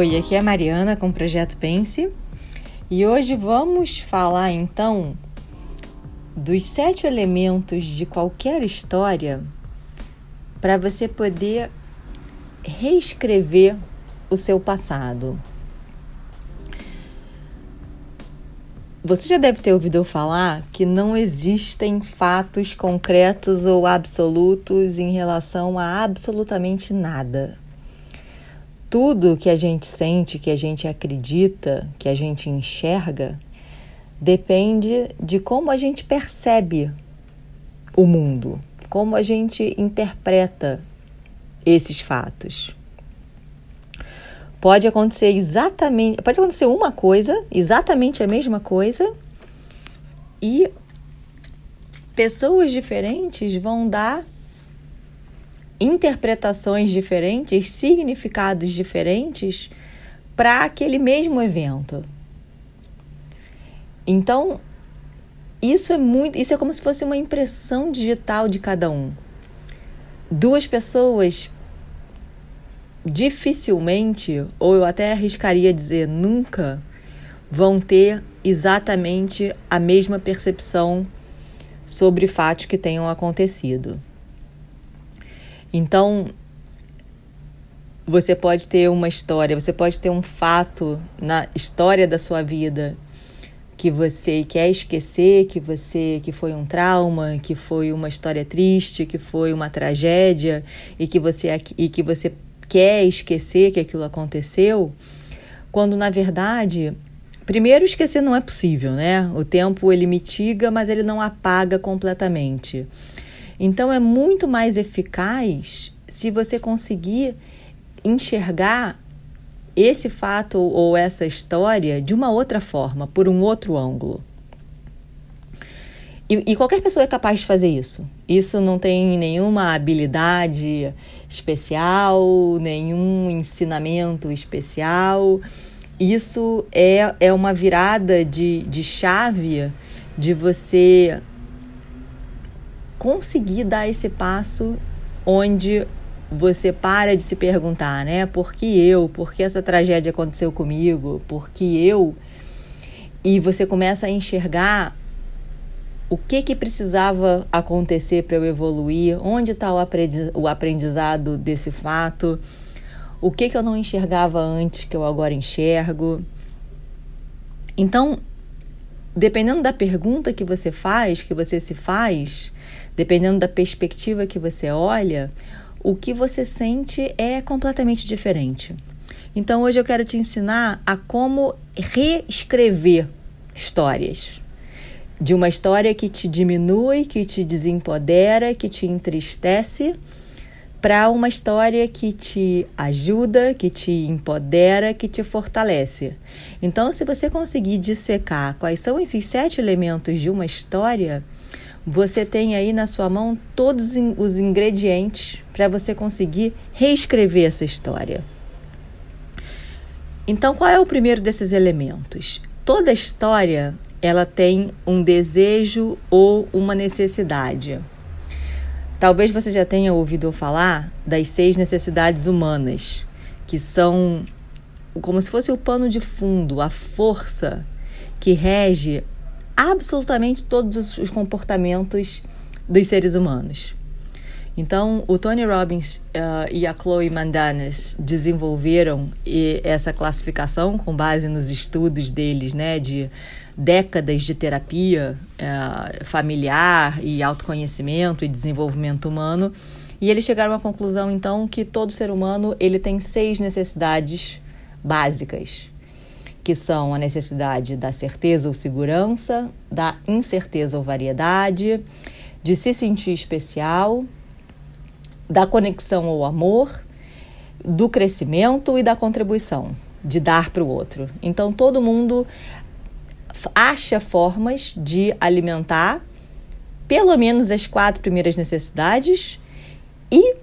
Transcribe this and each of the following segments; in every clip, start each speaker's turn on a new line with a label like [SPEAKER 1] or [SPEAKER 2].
[SPEAKER 1] Oi, aqui é a Mariana com o Projeto Pense e hoje vamos falar então dos sete elementos de qualquer história para você poder reescrever o seu passado. Você já deve ter ouvido falar que não existem fatos concretos ou absolutos em relação a absolutamente nada. Tudo que a gente sente, que a gente acredita, que a gente enxerga, depende de como a gente percebe o mundo, como a gente interpreta esses fatos. Pode acontecer exatamente, pode acontecer uma coisa, exatamente a mesma coisa, e pessoas diferentes vão dar interpretações diferentes, significados diferentes para aquele mesmo evento. Então, isso é muito, isso é como se fosse uma impressão digital de cada um. Duas pessoas dificilmente, ou eu até arriscaria dizer nunca, vão ter exatamente a mesma percepção sobre fatos que tenham acontecido. Então, você pode ter uma história, você pode ter um fato na história da sua vida que você quer esquecer, que você que foi um trauma, que foi uma história triste, que foi uma tragédia e que você e que você quer esquecer que aquilo aconteceu, quando na verdade, primeiro esquecer não é possível, né? O tempo ele mitiga, mas ele não apaga completamente. Então é muito mais eficaz se você conseguir enxergar esse fato ou essa história de uma outra forma, por um outro ângulo. E, e, qualquer pessoa é capaz de fazer isso. Isso não tem nenhuma habilidade especial, nenhum ensinamento especial. Isso é, é uma virada de, de chave de você conseguir dar esse passo onde você para de se perguntar, né? Por que eu? Por que essa tragédia aconteceu comigo? Por que eu? E você começa a enxergar o que, que precisava acontecer para eu evoluir, onde está o aprendizado desse fato, o que, que eu não enxergava antes que eu agora enxergo. Então, dependendo da pergunta que você faz, que você se faz, dependendo da perspectiva que você olha, o que você sente é completamente diferente. Então, hoje eu quero te ensinar a como reescrever histórias de uma história que te diminui, que te desempodera, que te entristece, para uma história que te ajuda, que te empodera, que te fortalece. Então, se você conseguir dissecar quais são esses sete elementos de uma história, você tem aí na sua mão todos os ingredientes para você conseguir reescrever essa história. Então, qual é o primeiro desses elementos? Toda história ela tem um desejo ou uma necessidade. Talvez você já tenha ouvido falar das seis necessidades humanas, que são como se fosse o pano de fundo, a força que rege absolutamente todos os comportamentos dos seres humanos. Então, o Tony Robbins uh, e a Chloe Mandanas desenvolveram essa classificação com base nos estudos deles, né, de décadas de terapia uh, familiar e autoconhecimento e desenvolvimento humano. E eles chegaram à conclusão, então, que todo ser humano ele tem seis necessidades básicas, que são a necessidade da certeza ou segurança, da incerteza ou variedade, de se sentir especial, da conexão ao amor, do crescimento e da contribuição, de dar para o outro. Então todo mundo acha formas de alimentar pelo menos as quatro primeiras necessidades e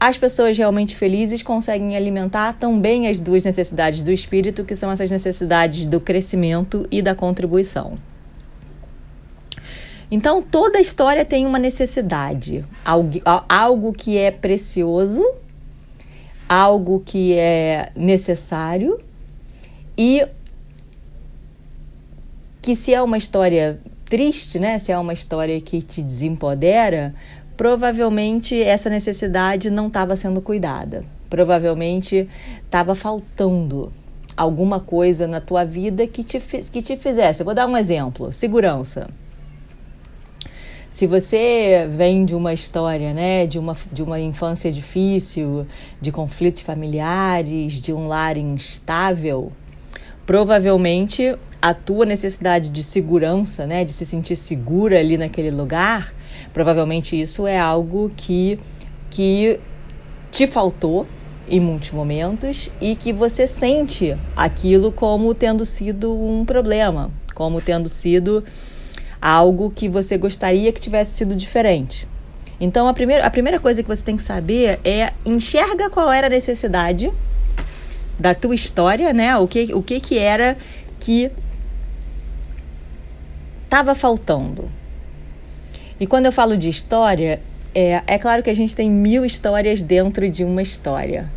[SPEAKER 1] as pessoas realmente felizes conseguem alimentar também as duas necessidades do espírito, que são essas necessidades do crescimento e da contribuição. Então, toda história tem uma necessidade, algo, algo que é precioso, algo que é necessário e que se é uma história triste, né? Se é uma história que te desempodera, provavelmente essa necessidade não estava sendo cuidada. Provavelmente estava faltando alguma coisa na tua vida que te, que te fizesse. Eu vou dar um exemplo: segurança. Se você vem de uma história, né, de uma, de uma infância difícil, de conflitos familiares, de um lar instável, provavelmente a tua necessidade de segurança, né, de se sentir segura ali naquele lugar, provavelmente isso é algo que, que te faltou em muitos momentos e que você sente aquilo como tendo sido um problema, como tendo sido algo que você gostaria que tivesse sido diferente. Então, a primeira, a primeira coisa que você tem que saber é enxerga qual era a necessidade da tua história, né? O que, o que, que era que estava faltando. E quando eu falo de história, é, é claro que a gente tem mil histórias dentro de uma história.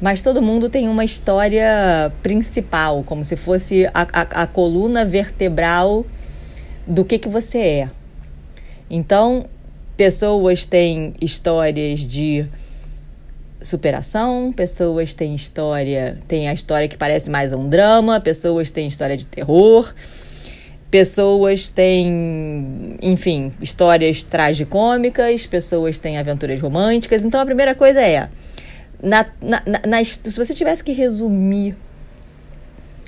[SPEAKER 1] Mas todo mundo tem uma história principal, como se fosse a, a, a coluna vertebral do que, que você é. Então, pessoas têm histórias de superação, pessoas têm história, tem a história que parece mais um drama, pessoas têm história de terror, pessoas têm, enfim, histórias tragicômicas, pessoas têm aventuras românticas. Então a primeira coisa é, na, na, na, se você tivesse que resumir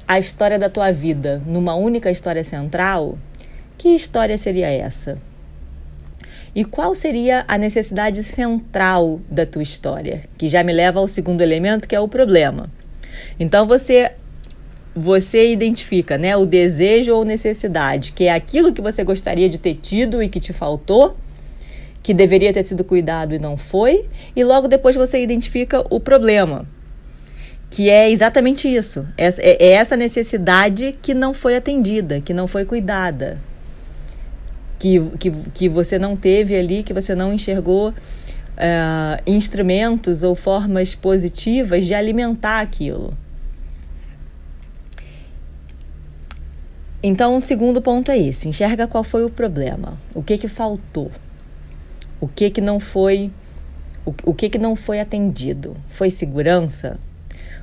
[SPEAKER 1] a história da tua vida numa única história central, que história seria essa? E qual seria a necessidade central da tua história? Que já me leva ao segundo elemento, que é o problema. Então você você identifica, né, o desejo ou necessidade, que é aquilo que você gostaria de ter tido e que te faltou, que deveria ter sido cuidado e não foi, e logo depois você identifica o problema, que é exatamente isso. É, é essa necessidade que não foi atendida, que não foi cuidada, que, que, que você não teve ali, que você não enxergou uh, instrumentos ou formas positivas de alimentar aquilo. Então, o segundo ponto é esse: enxerga qual foi o problema, o que que faltou, o que que não foi, o, o que que não foi atendido. Foi segurança?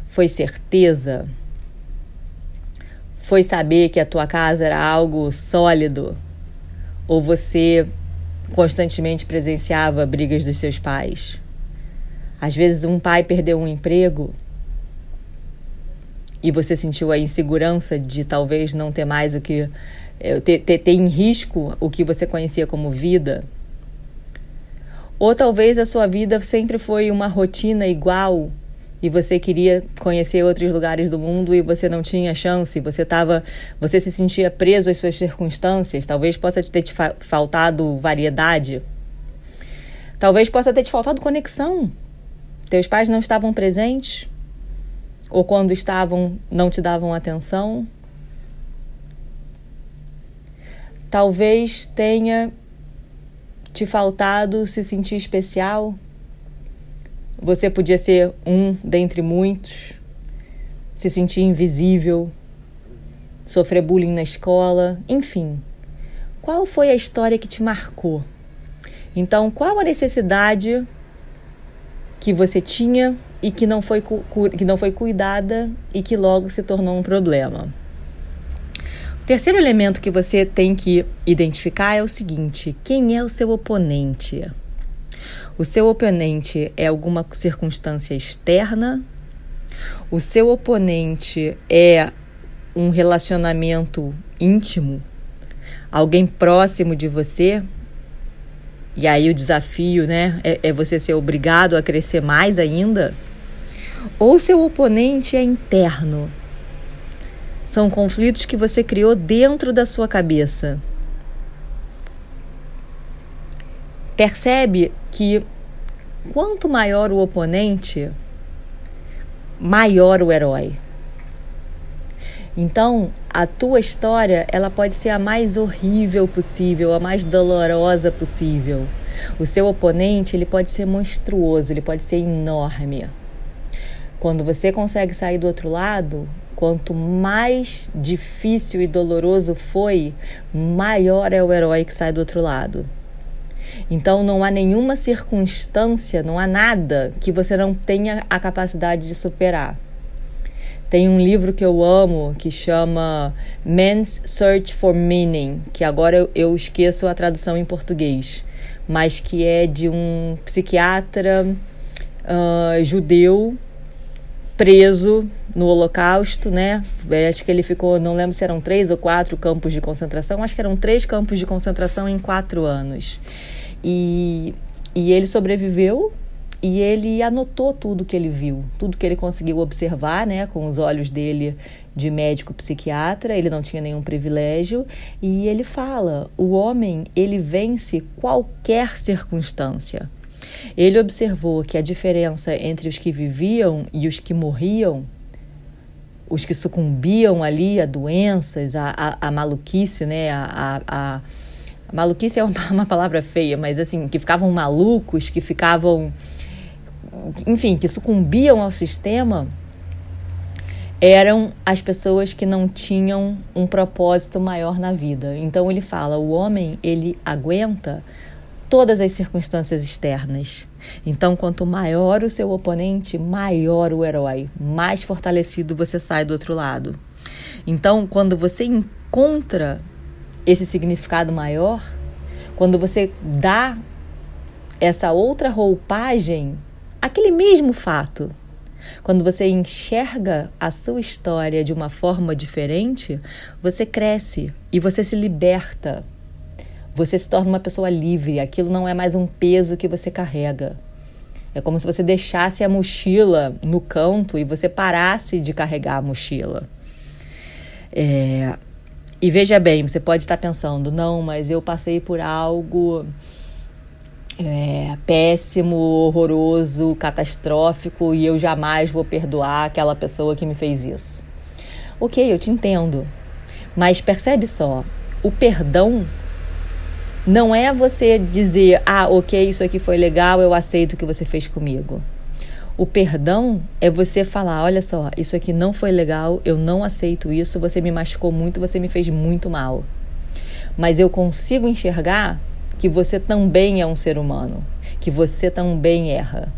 [SPEAKER 1] Foi certeza? Foi saber que a tua casa era algo sólido? Ou você constantemente presenciava brigas dos seus pais? Às vezes, um pai perdeu um emprego e você sentiu a insegurança de talvez não ter mais o que. Eh, ter, ter, ter em risco o que você conhecia como vida. Ou talvez a sua vida sempre foi uma rotina igual e você queria conhecer outros lugares do mundo e você não tinha chance, você tava, você se sentia preso às suas circunstâncias, talvez possa ter te faltado variedade. Talvez possa ter te faltado conexão. Teus pais não estavam presentes ou quando estavam não te davam atenção. Talvez tenha te faltado se sentir especial você podia ser um dentre muitos, se sentir invisível, sofrer bullying na escola, enfim. Qual foi a história que te marcou? Então, qual a necessidade que você tinha e que não foi, que não foi cuidada e que logo se tornou um problema? O terceiro elemento que você tem que identificar é o seguinte: quem é o seu oponente? O seu oponente é alguma circunstância externa? O seu oponente é um relacionamento íntimo? Alguém próximo de você? E aí o desafio, né, é, é você ser obrigado a crescer mais ainda? Ou seu oponente é interno? São conflitos que você criou dentro da sua cabeça. Percebe que quanto maior o oponente, maior o herói. Então, a tua história, ela pode ser a mais horrível possível, a mais dolorosa possível. O seu oponente, ele pode ser monstruoso, ele pode ser enorme. Quando você consegue sair do outro lado, quanto mais difícil e doloroso foi, maior é o herói que sai do outro lado. Então não há nenhuma circunstância, não há nada que você não tenha a capacidade de superar. Tem um livro que eu amo que chama Man's Search for Meaning, que agora eu esqueço a tradução em português, mas que é de um psiquiatra uh, judeu preso no Holocausto, né? Acho que ele ficou, não lembro se eram três ou quatro campos de concentração, acho que eram três campos de concentração em quatro anos. E, e ele sobreviveu e ele anotou tudo que ele viu, tudo que ele conseguiu observar, né, com os olhos dele de médico psiquiatra, ele não tinha nenhum privilégio, e ele fala: "O homem, ele vence qualquer circunstância". Ele observou que a diferença entre os que viviam e os que morriam, os que sucumbiam ali a doenças, a, a, a maluquice, né, a, a, maluquice é uma palavra feia, mas assim, que ficavam malucos, que ficavam enfim, que sucumbiam ao sistema eram as pessoas que não tinham um propósito maior na vida. Então ele fala, o homem ele aguenta todas as circunstâncias externas. Então, quanto maior o seu oponente, maior o herói, mais fortalecido você sai do outro lado. Então, quando você encontra esse significado maior, quando você dá essa outra roupagem aquele mesmo fato. Quando você enxerga a sua história de uma forma diferente, você cresce e você se liberta. Você se torna uma pessoa livre, aquilo não é mais um peso que você carrega. É como se você deixasse a mochila no canto e você parasse de carregar a mochila. É... E veja bem, você pode estar pensando, não, mas eu passei por algo é, péssimo, horroroso, catastrófico e eu jamais vou perdoar aquela pessoa que me fez isso. Ok, eu te entendo, mas percebe só: o perdão não é você dizer, ah, ok, isso aqui foi legal, eu aceito o que você fez comigo. O perdão é você falar: olha só, isso aqui não foi legal, eu não aceito isso, você me machucou muito, você me fez muito mal. Mas eu consigo enxergar que você também é um ser humano, que você também erra,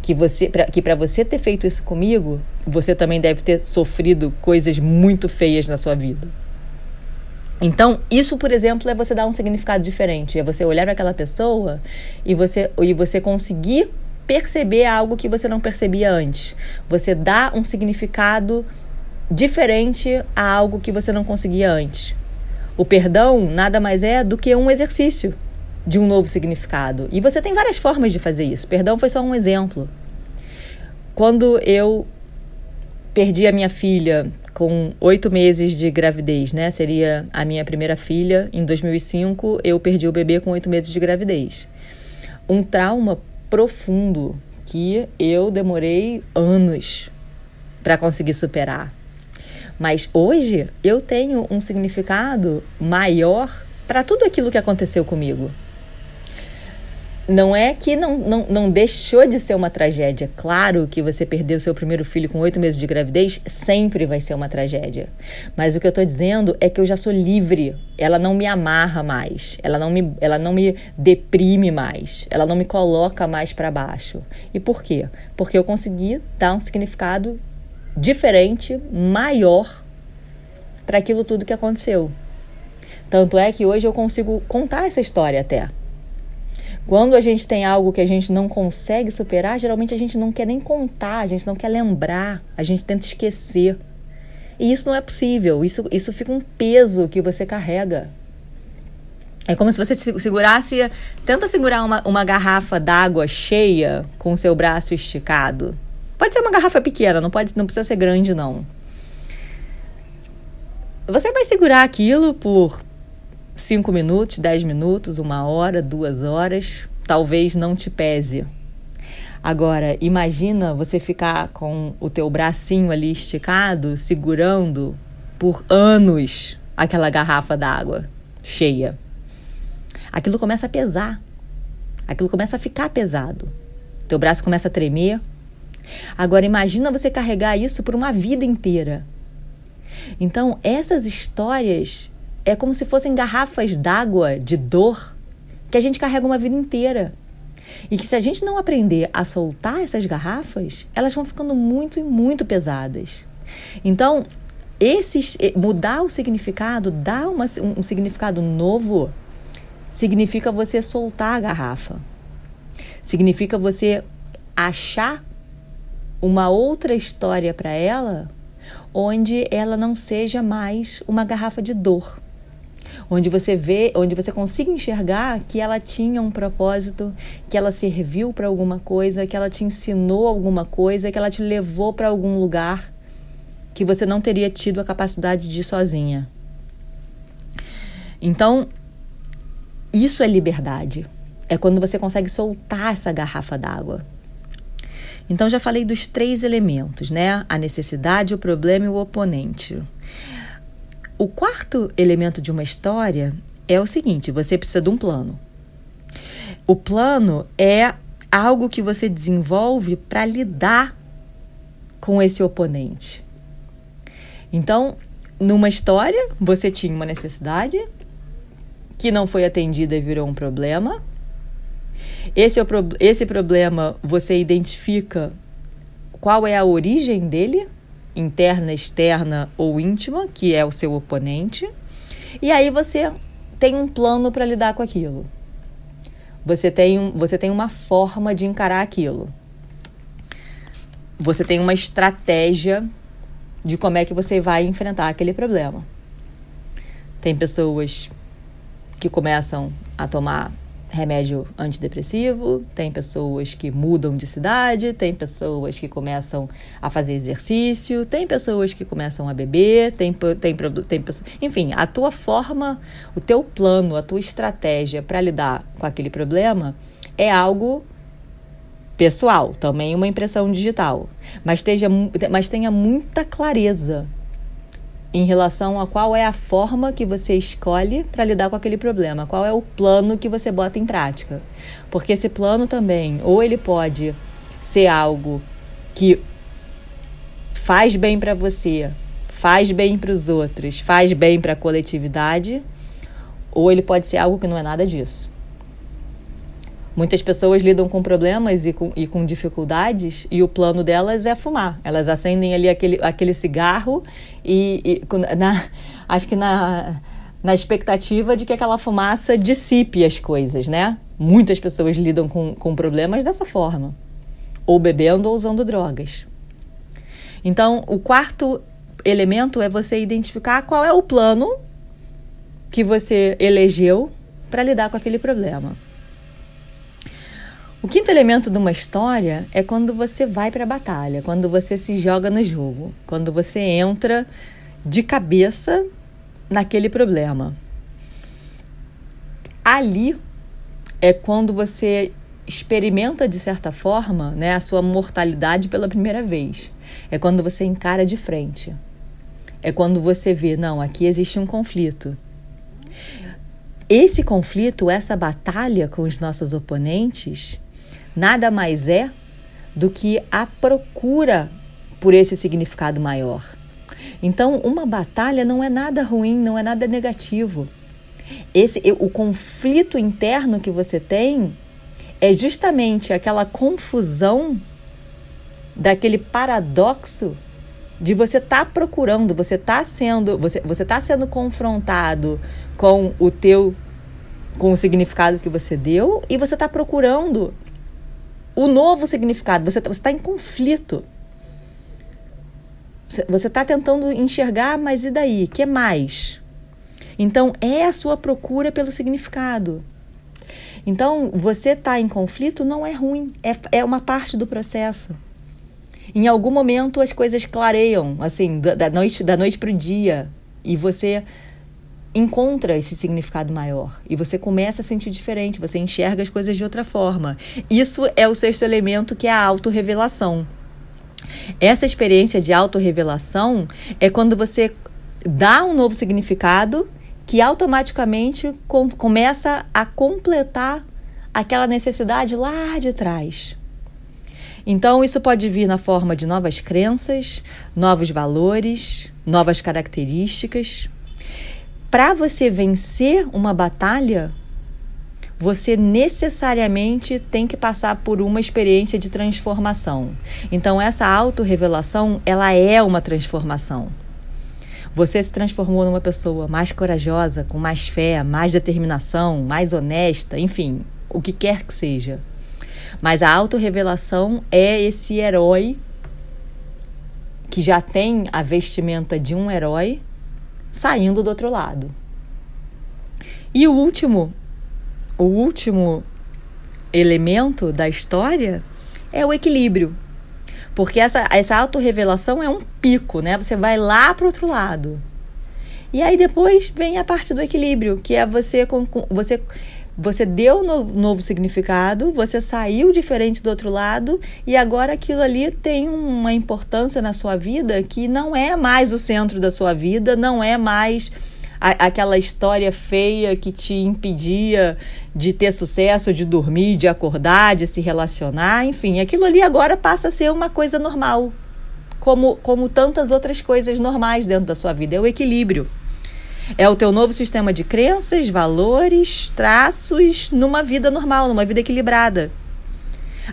[SPEAKER 1] que você que para você ter feito isso comigo, você também deve ter sofrido coisas muito feias na sua vida. Então, isso, por exemplo, é você dar um significado diferente, é você olhar para aquela pessoa e você e você conseguir perceber algo que você não percebia antes. Você dá um significado diferente a algo que você não conseguia antes. O perdão nada mais é do que um exercício de um novo significado. E você tem várias formas de fazer isso. Perdão foi só um exemplo. Quando eu perdi a minha filha com oito meses de gravidez, né? Seria a minha primeira filha. Em 2005, eu perdi o bebê com oito meses de gravidez. Um trauma profundo que eu demorei anos para conseguir superar. Mas hoje eu tenho um significado maior para tudo aquilo que aconteceu comigo não é que não, não, não deixou de ser uma tragédia. Claro que você perdeu seu primeiro filho com oito meses de gravidez sempre vai ser uma tragédia. Mas o que eu estou dizendo é que eu já sou livre. Ela não me amarra mais. Ela não me, ela não me deprime mais. Ela não me coloca mais para baixo. E por quê? Porque eu consegui dar um significado diferente, maior para aquilo tudo que aconteceu. Tanto é que hoje eu consigo contar essa história até. Quando a gente tem algo que a gente não consegue superar, geralmente a gente não quer nem contar, a gente não quer lembrar, a gente tenta esquecer. E isso não é possível, isso, isso fica um peso que você carrega. É como se você segurasse. Tenta segurar uma, uma garrafa d'água cheia com o seu braço esticado. Pode ser uma garrafa pequena, não, pode, não precisa ser grande, não. Você vai segurar aquilo por 5 minutos, 10 minutos, uma hora, duas horas, talvez não te pese. Agora, imagina você ficar com o teu bracinho ali esticado, segurando por anos aquela garrafa d'água cheia. Aquilo começa a pesar. Aquilo começa a ficar pesado. Teu braço começa a tremer, Agora imagina você carregar isso por uma vida inteira. Então, essas histórias é como se fossem garrafas d'água de dor que a gente carrega uma vida inteira. E que se a gente não aprender a soltar essas garrafas, elas vão ficando muito e muito pesadas. Então, esses, eh, mudar o significado, dar uma, um significado novo, significa você soltar a garrafa. Significa você achar uma outra história para ela, onde ela não seja mais uma garrafa de dor. Onde você vê, onde você consiga enxergar que ela tinha um propósito, que ela serviu para alguma coisa, que ela te ensinou alguma coisa, que ela te levou para algum lugar que você não teria tido a capacidade de ir sozinha. Então, isso é liberdade. É quando você consegue soltar essa garrafa d'água. Então, já falei dos três elementos, né? A necessidade, o problema e o oponente. O quarto elemento de uma história é o seguinte: você precisa de um plano. O plano é algo que você desenvolve para lidar com esse oponente. Então, numa história, você tinha uma necessidade que não foi atendida e virou um problema. Esse, é pro... esse problema você identifica qual é a origem dele, interna, externa ou íntima, que é o seu oponente. E aí você tem um plano para lidar com aquilo. Você tem, um, você tem uma forma de encarar aquilo. Você tem uma estratégia de como é que você vai enfrentar aquele problema. Tem pessoas que começam a tomar remédio antidepressivo, tem pessoas que mudam de cidade, tem pessoas que começam a fazer exercício, tem pessoas que começam a beber, tem, tem, tem enfim, a tua forma, o teu plano, a tua estratégia para lidar com aquele problema é algo pessoal, também uma impressão digital, mas, esteja, mas tenha muita clareza em relação a qual é a forma que você escolhe para lidar com aquele problema, qual é o plano que você bota em prática. Porque esse plano também, ou ele pode ser algo que faz bem para você, faz bem para os outros, faz bem para a coletividade, ou ele pode ser algo que não é nada disso. Muitas pessoas lidam com problemas e com, e com dificuldades e o plano delas é fumar. Elas acendem ali aquele, aquele cigarro e, e na, acho que na, na expectativa de que aquela fumaça dissipe as coisas, né? Muitas pessoas lidam com, com problemas dessa forma, ou bebendo ou usando drogas. Então, o quarto elemento é você identificar qual é o plano que você elegeu para lidar com aquele problema. O quinto elemento de uma história é quando você vai para a batalha, quando você se joga no jogo, quando você entra de cabeça naquele problema. Ali é quando você experimenta de certa forma, né, a sua mortalidade pela primeira vez. É quando você encara de frente. É quando você vê, não, aqui existe um conflito. Esse conflito, essa batalha com os nossos oponentes, nada mais é do que a procura por esse significado maior. Então, uma batalha não é nada ruim, não é nada negativo. Esse o conflito interno que você tem é justamente aquela confusão daquele paradoxo de você estar tá procurando, você está sendo, você você tá sendo confrontado com o teu com o significado que você deu e você está procurando o novo significado. Você está em conflito. Você está tentando enxergar, mas e daí? que mais? Então, é a sua procura pelo significado. Então, você estar tá em conflito não é ruim, é, é uma parte do processo. Em algum momento as coisas clareiam, assim, da, da noite da noite para o dia, e você encontra esse significado maior e você começa a sentir diferente, você enxerga as coisas de outra forma. Isso é o sexto elemento que é a autorrevelação. Essa experiência de autorrevelação é quando você dá um novo significado que automaticamente com, começa a completar aquela necessidade lá de trás. Então, isso pode vir na forma de novas crenças, novos valores, novas características. Para você vencer uma batalha, você necessariamente tem que passar por uma experiência de transformação. Então essa autorrevelação, ela é uma transformação. Você se transformou numa pessoa mais corajosa, com mais fé, mais determinação, mais honesta, enfim, o que quer que seja. Mas a autorrevelação é esse herói que já tem a vestimenta de um herói saindo do outro lado. E o último o último elemento da história é o equilíbrio. Porque essa, essa autorrevelação é um pico, né? Você vai lá para o outro lado. E aí depois vem a parte do equilíbrio, que é você, você, você deu um novo significado, você saiu diferente do outro lado e agora aquilo ali tem uma importância na sua vida que não é mais o centro da sua vida, não é mais a, aquela história feia que te impedia de ter sucesso, de dormir, de acordar, de se relacionar, enfim, aquilo ali agora passa a ser uma coisa normal, como, como tantas outras coisas normais dentro da sua vida. É o equilíbrio. É o teu novo sistema de crenças, valores, traços numa vida normal, numa vida equilibrada.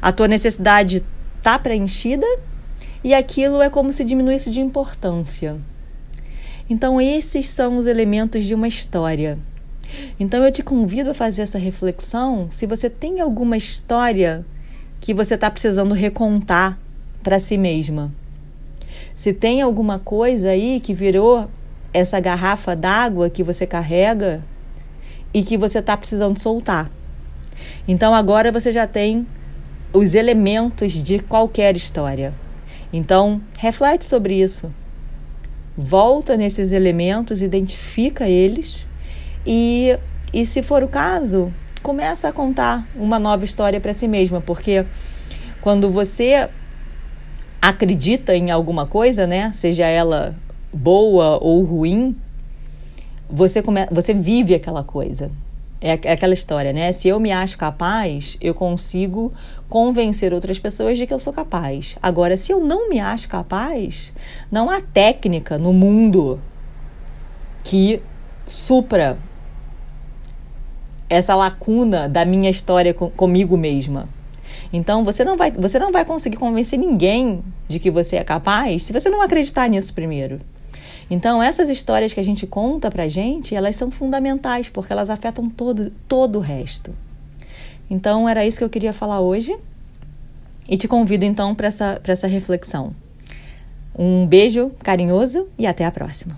[SPEAKER 1] A tua necessidade está preenchida e aquilo é como se diminuísse de importância. Então, esses são os elementos de uma história. Então, eu te convido a fazer essa reflexão se você tem alguma história que você está precisando recontar para si mesma. Se tem alguma coisa aí que virou essa garrafa d'água que você carrega e que você está precisando soltar. Então, agora você já tem os elementos de qualquer história. Então, reflete sobre isso volta nesses elementos, identifica eles e, e se for o caso, começa a contar uma nova história para si mesma, porque quando você acredita em alguma coisa, né, seja ela boa ou ruim, você come, você vive aquela coisa. É, é aquela história, né? Se eu me acho capaz, eu consigo convencer outras pessoas de que eu sou capaz. Agora, se eu não me acho capaz, não há técnica no mundo que supra essa lacuna da minha história com, comigo mesma. Então você não vai você não vai conseguir convencer ninguém de que você é capaz se você não acreditar nisso primeiro. Então, essas histórias que a gente conta pra gente, elas são fundamentais, porque elas afetam todo, todo o resto. Então, era isso que eu queria falar hoje. E te convido então para essa, essa reflexão. Um beijo carinhoso e até a próxima.